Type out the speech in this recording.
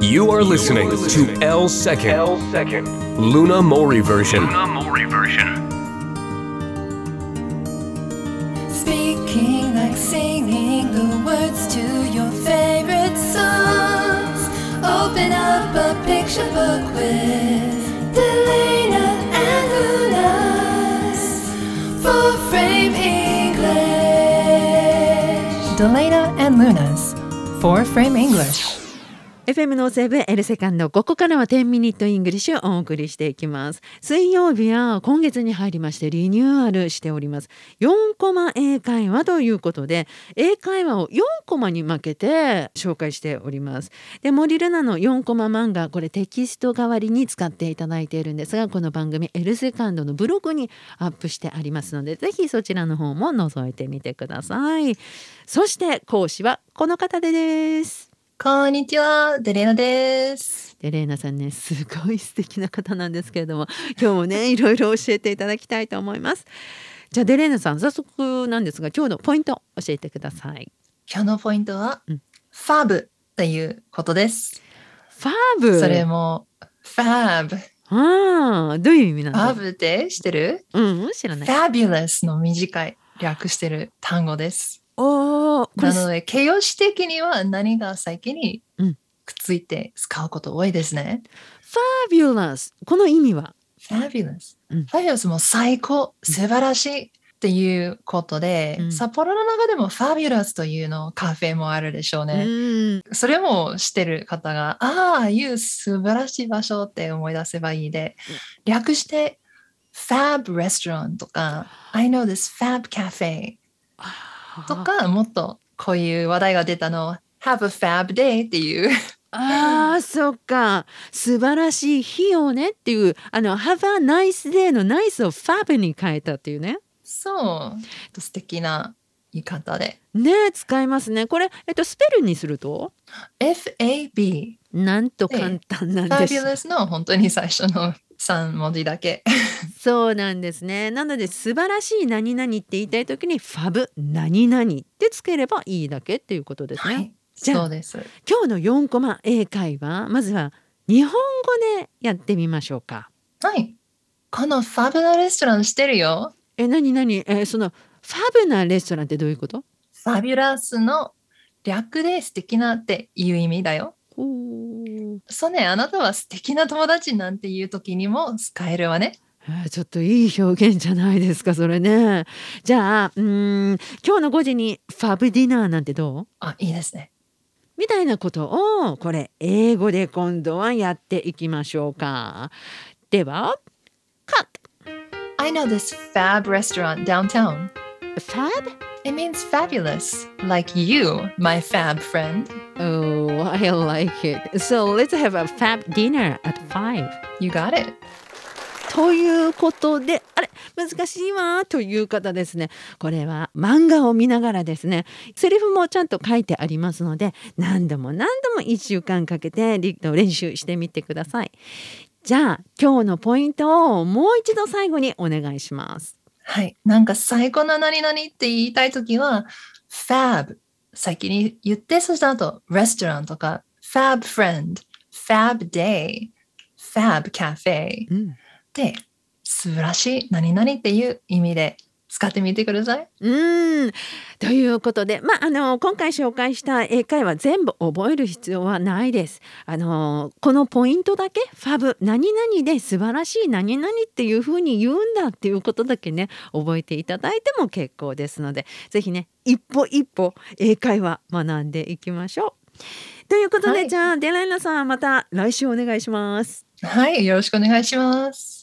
You are listening to L Second, L second. Luna Mori version. Luna Mori version. Speaking like singing the words to your favorite songs. Open up a picture book with Delana and Luna's full frame English. Delana and Luna's four frame English. FM のセブンエルセカンドここからは10 Minute English をお送りしていきます。水曜日は今月に入りましてリニューアルしております。4コマ英会話ということで英会話を4コマに分けて紹介しております。で森ルナの4コマ漫画これテキスト代わりに使っていただいているんですがこの番組エルセカンドのブログにアップしてありますのでぜひそちらの方も覗いてみてください。そして講師はこの方です。こんにちは、デレーナです。でレイナさんねすごい素敵な方なんですけれども 今日もねいろいろ教えていただきたいと思いますじゃあデレーナさん早速なんですが今日のポイント教えてください今日のポイントは、うんファブっていうことです。ファーブ？それも、ファブ。ああどういう意味なんだファブって知ってる？うん知らない ?fabulous の短い略してる単語です。なので、形容詞的には何が先にうん。くっついて使うこと多いですね。ファビュラス。この意味は？fabulous。うん。fabulous も最高、素晴らしいっていうことで、うん。札幌の中でも fabulous というのカフェもあるでしょううね。ん。それも知ってる方が、ああ、いう素晴らしい場所って思い出せばいいで、略して、Fab Restaurant とか、I know this Fab Cafe とか、もっとこういう話題が出たの、Have a Fab Day っていう、あーそっか。素晴らしい日をねっていうあの Have a nice day の nice を fab に変えたっていうね。そう、素敵な言い方で、ね使いますね。これえっとスペルにすると？FAB、なんと簡単なんです。Fabulous の本当に最初の3文字だけ。そうなんですね。なので素晴らしい何々って言いたい時にファブ何々ってつければいいだけっていうことですね。はい、じゃあそうです。今日の4コマ英会話まずは日本語でやってみましょうか。はい。このファブなレストラン知ってるよ。え何何えーそのファブなレストランってどういうこと？ファビュラスの略で素敵なっていう意味だよ。そうね、あなたは素敵な友達なんていう時にも使えるわね。えーちょっといい表現じゃないですかそれね。じゃあうーん今日の5時にファブディナーなんてどうあ、いいですね。みたいなことをこれ英語で今度はやっていきましょうか。ではカッ I know this fab restaurant downtown. ト Fab? It means fabulous. Like you, my fab friend. Oh, I like it. So let's have a fab dinner at 5. You got it. ということであれ難しいわという方ですね。これは漫画を見ながらですね。セリフもちゃんと書いてありますので何度も何度も1週間かけてリ練習してみてください。じゃあ今日のポイントをもう一度最後にお願いします。はい。なんか最高な何々って言いたいときは、fab 先に言って、そした後、restaurant とか、fab friend, fab day, fab cafe うんで、素晴らしい何々っていう意味で使ってみてください。うーんということで、まあ、あの今回紹介した英会話全部覚える必要はないです。あのこのポイントだけファブ何々で素晴らしい何々っていうふうに言うんだっていうことだけね覚えていただいても結構ですのでぜひね一歩一歩英会話学んでいきましょう。ということで、はいじゃあデライナさんまた来週お願いします。はい。よろしくお願いします。